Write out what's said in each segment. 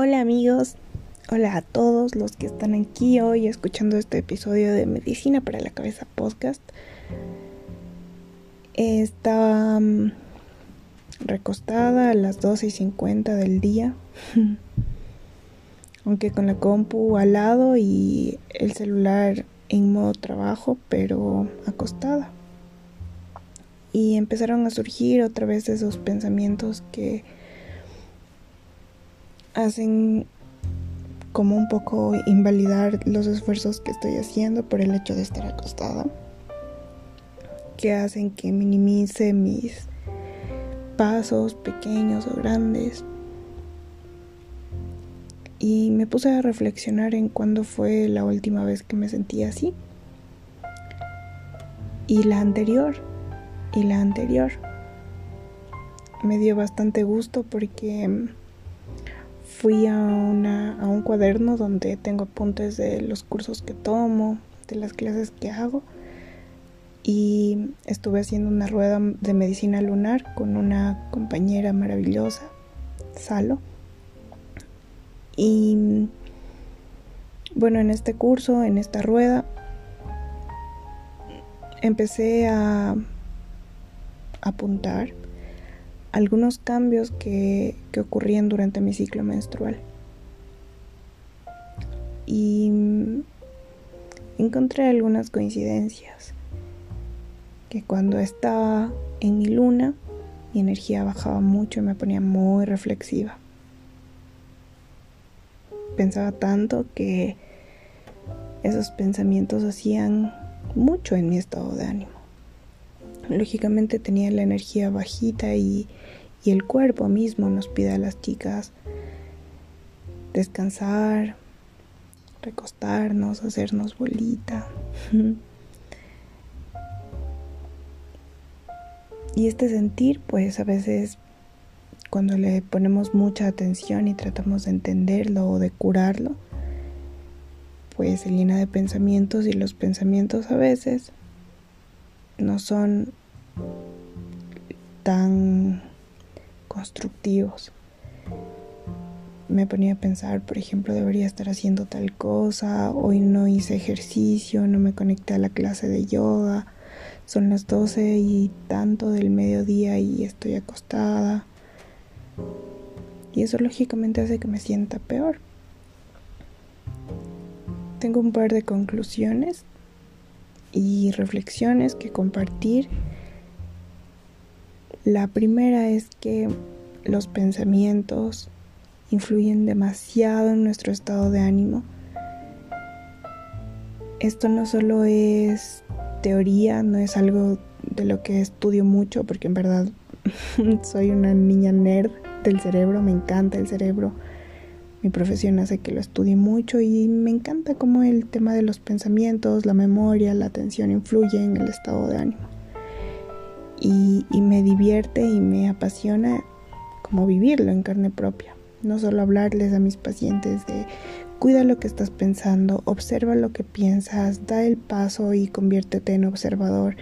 Hola amigos, hola a todos los que están aquí hoy escuchando este episodio de Medicina para la Cabeza podcast. Estaba mm, recostada a las 12 y 50 del día, aunque con la compu al lado y el celular en modo trabajo, pero acostada. Y empezaron a surgir otra vez esos pensamientos que hacen como un poco invalidar los esfuerzos que estoy haciendo por el hecho de estar acostada, que hacen que minimice mis pasos pequeños o grandes. Y me puse a reflexionar en cuándo fue la última vez que me sentí así. Y la anterior, y la anterior. Me dio bastante gusto porque fui a, una, a un cuaderno donde tengo apuntes de los cursos que tomo, de las clases que hago y estuve haciendo una rueda de medicina lunar con una compañera maravillosa, Salo. Y bueno, en este curso, en esta rueda, empecé a apuntar algunos cambios que, que ocurrían durante mi ciclo menstrual. Y encontré algunas coincidencias. Que cuando estaba en mi luna, mi energía bajaba mucho y me ponía muy reflexiva. Pensaba tanto que esos pensamientos hacían mucho en mi estado de ánimo. Lógicamente tenía la energía bajita y, el cuerpo mismo nos pide a las chicas descansar, recostarnos, hacernos bolita. Y este sentir, pues a veces cuando le ponemos mucha atención y tratamos de entenderlo o de curarlo, pues se llena de pensamientos y los pensamientos a veces no son tan constructivos. Me ponía a pensar, por ejemplo, debería estar haciendo tal cosa, hoy no hice ejercicio, no me conecté a la clase de yoga, son las 12 y tanto del mediodía y estoy acostada. Y eso lógicamente hace que me sienta peor. Tengo un par de conclusiones y reflexiones que compartir. La primera es que los pensamientos influyen demasiado en nuestro estado de ánimo. Esto no solo es teoría, no es algo de lo que estudio mucho, porque en verdad soy una niña nerd del cerebro, me encanta el cerebro mi profesión hace que lo estudie mucho y me encanta cómo el tema de los pensamientos, la memoria, la atención influye en el estado de ánimo. Y, y me divierte y me apasiona como vivirlo en carne propia. No solo hablarles a mis pacientes de cuida lo que estás pensando, observa lo que piensas, da el paso y conviértete en observador,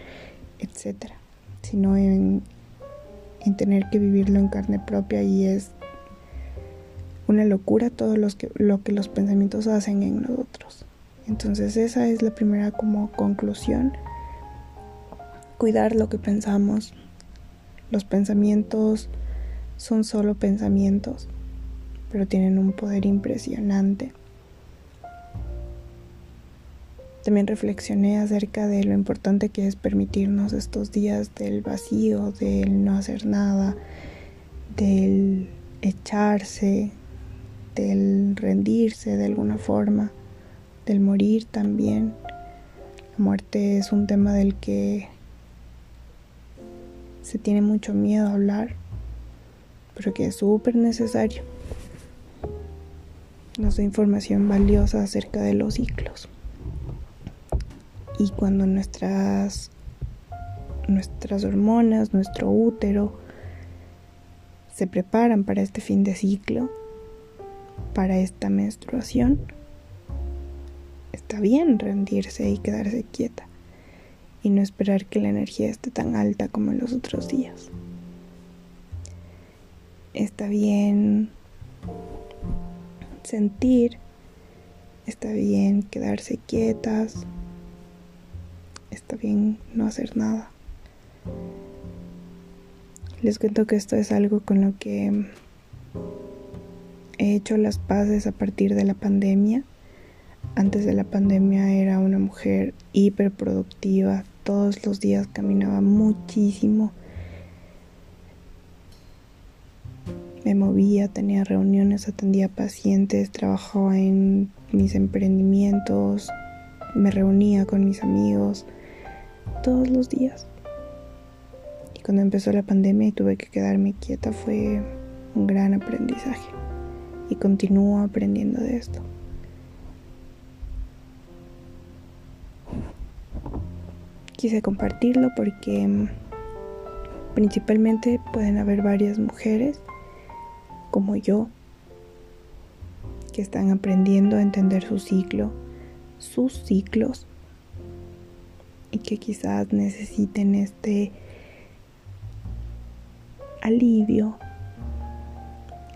etc. Sino en, en tener que vivirlo en carne propia y es una locura todo los que, lo que los pensamientos hacen en nosotros. Entonces esa es la primera como conclusión. Cuidar lo que pensamos. Los pensamientos son solo pensamientos, pero tienen un poder impresionante. También reflexioné acerca de lo importante que es permitirnos estos días del vacío, del no hacer nada, del echarse, del rendirse de alguna forma, del morir también. La muerte es un tema del que se tiene mucho miedo a hablar, pero que es súper necesario. Nos da información valiosa acerca de los ciclos. Y cuando nuestras nuestras hormonas, nuestro útero se preparan para este fin de ciclo, para esta menstruación, está bien rendirse y quedarse quieta y no esperar que la energía esté tan alta como en los otros días. Está bien sentir, está bien quedarse quietas, está bien no hacer nada. Les cuento que esto es algo con lo que he hecho las paces a partir de la pandemia. Antes de la pandemia era una mujer hiperproductiva, todos los días caminaba muchísimo. Me movía, tenía reuniones, atendía pacientes, trabajaba en mis emprendimientos, me reunía con mis amigos todos los días. Y cuando empezó la pandemia y tuve que quedarme quieta fue un gran aprendizaje. Y continúo aprendiendo de esto. Quise compartirlo porque mm, principalmente pueden haber varias mujeres como yo que están aprendiendo a entender su ciclo, sus ciclos y que quizás necesiten este alivio,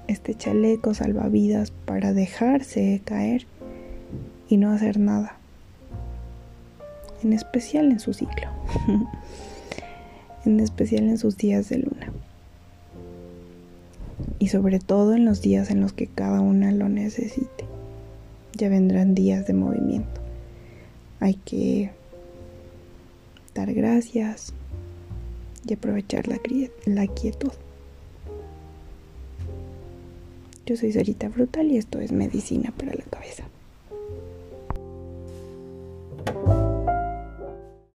este chaleco salvavidas para dejarse caer y no hacer nada, en especial en su ciclo, en especial en sus días de luna y sobre todo en los días en los que cada una lo necesite. Ya vendrán días de movimiento. Hay que dar gracias y aprovechar la, quietud. Yo soy Sarita Brutal y esto es medicina para la cabeza.